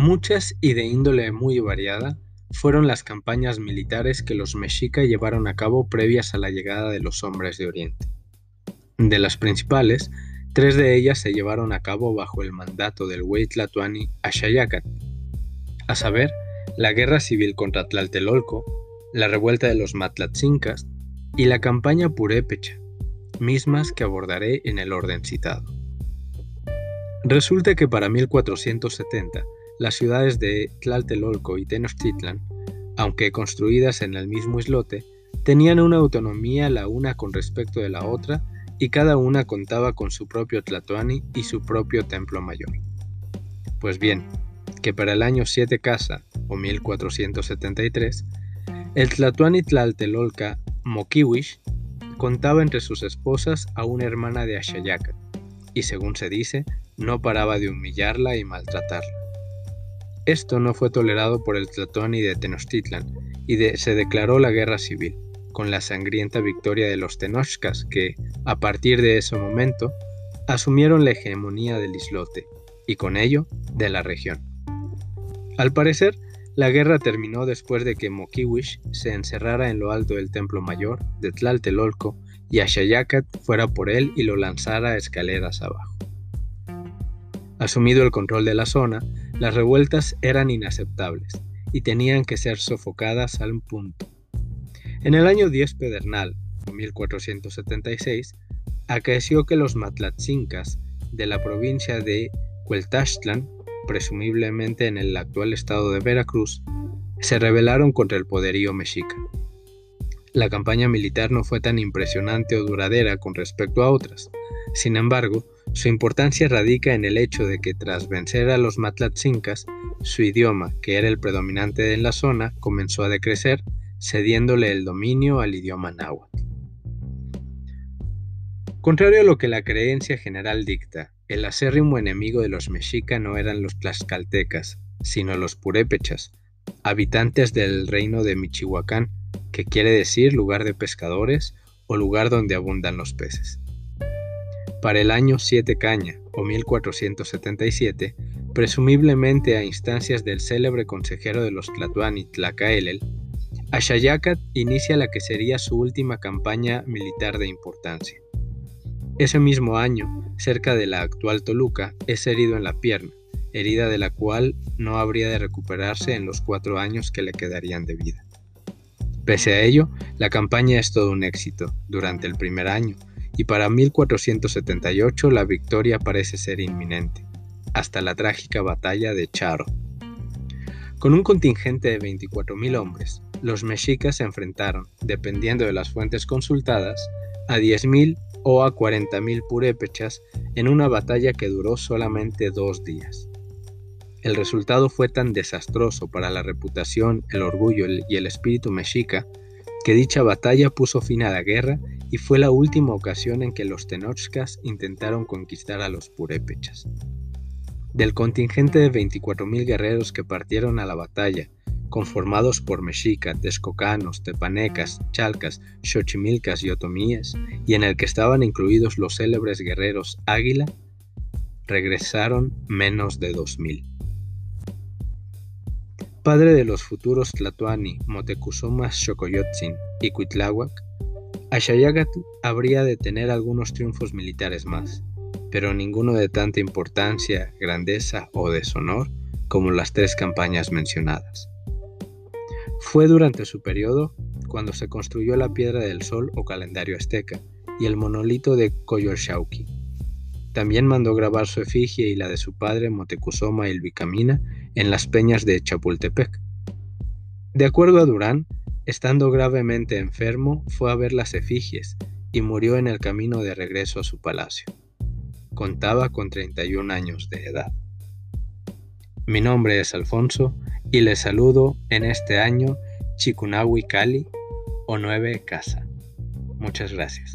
Muchas y de índole muy variada fueron las campañas militares que los mexica llevaron a cabo previas a la llegada de los hombres de Oriente. De las principales, tres de ellas se llevaron a cabo bajo el mandato del Huaytlatuani Axayacat, a saber, la guerra civil contra Tlaltelolco, la revuelta de los Matlatzincas y la campaña Purépecha, mismas que abordaré en el orden citado. Resulta que para 1470, las ciudades de Tlaltelolco y Tenochtitlan, aunque construidas en el mismo islote, tenían una autonomía la una con respecto de la otra y cada una contaba con su propio Tlatoani y su propio templo mayor. Pues bien, que para el año 7 Casa, o 1473, el Tlatoani Tlaltelolca Mokiwish contaba entre sus esposas a una hermana de Ashayaca, y según se dice, no paraba de humillarla y maltratarla. Esto no fue tolerado por el Tlatoani de Tenochtitlan y se declaró la guerra civil, con la sangrienta victoria de los Tenochcas que, a partir de ese momento, asumieron la hegemonía del islote y con ello de la región. Al parecer, la guerra terminó después de que Mokiwish se encerrara en lo alto del templo mayor de Tlaltelolco y Ashayacat fuera por él y lo lanzara escaleras abajo. Asumido el control de la zona, las revueltas eran inaceptables y tenían que ser sofocadas al punto. En el año 10 Pedernal, 1476, acaeció que los matlatzincas de la provincia de Cueltachtlan, presumiblemente en el actual estado de Veracruz, se rebelaron contra el poderío mexica. La campaña militar no fue tan impresionante o duradera con respecto a otras. Sin embargo, su importancia radica en el hecho de que tras vencer a los matlatzincas, su idioma, que era el predominante en la zona, comenzó a decrecer, cediéndole el dominio al idioma náhuatl. Contrario a lo que la creencia general dicta, el acérrimo enemigo de los mexica no eran los tlaxcaltecas, sino los purépechas, habitantes del reino de Michihuacán, que quiere decir lugar de pescadores o lugar donde abundan los peces. Para el año 7 Caña, o 1477, presumiblemente a instancias del célebre consejero de los Tlatuani Tlacaelel, Axayacat inicia la que sería su última campaña militar de importancia. Ese mismo año, cerca de la actual Toluca, es herido en la pierna, herida de la cual no habría de recuperarse en los cuatro años que le quedarían de vida. Pese a ello, la campaña es todo un éxito durante el primer año, y para 1478 la victoria parece ser inminente, hasta la trágica batalla de Charo. Con un contingente de 24.000 hombres, los mexicas se enfrentaron, dependiendo de las fuentes consultadas, a 10.000 o a 40.000 purépechas en una batalla que duró solamente dos días. El resultado fue tan desastroso para la reputación, el orgullo y el espíritu mexica que dicha batalla puso fin a la guerra y fue la última ocasión en que los Tenochcas intentaron conquistar a los purépechas. Del contingente de 24.000 guerreros que partieron a la batalla, conformados por mexicas, texcocanos, tepanecas, chalcas, xochimilcas y otomíes, y en el que estaban incluidos los célebres guerreros Águila, regresaron menos de 2.000 padre de los futuros Tlatoani, Motecuzoma Xocoyotzin y Cuitláhuac, Axayagatl habría de tener algunos triunfos militares más, pero ninguno de tanta importancia, grandeza o deshonor como las tres campañas mencionadas. Fue durante su periodo cuando se construyó la Piedra del Sol o calendario azteca y el monolito de Coyolxauqui. También mandó grabar su efigie y la de su padre Motecuzoma Ilbicamina en las peñas de Chapultepec. De acuerdo a Durán, estando gravemente enfermo, fue a ver las efigies y murió en el camino de regreso a su palacio. Contaba con 31 años de edad. Mi nombre es Alfonso y les saludo en este año Chikunawi Cali o Nueve Casa. Muchas gracias.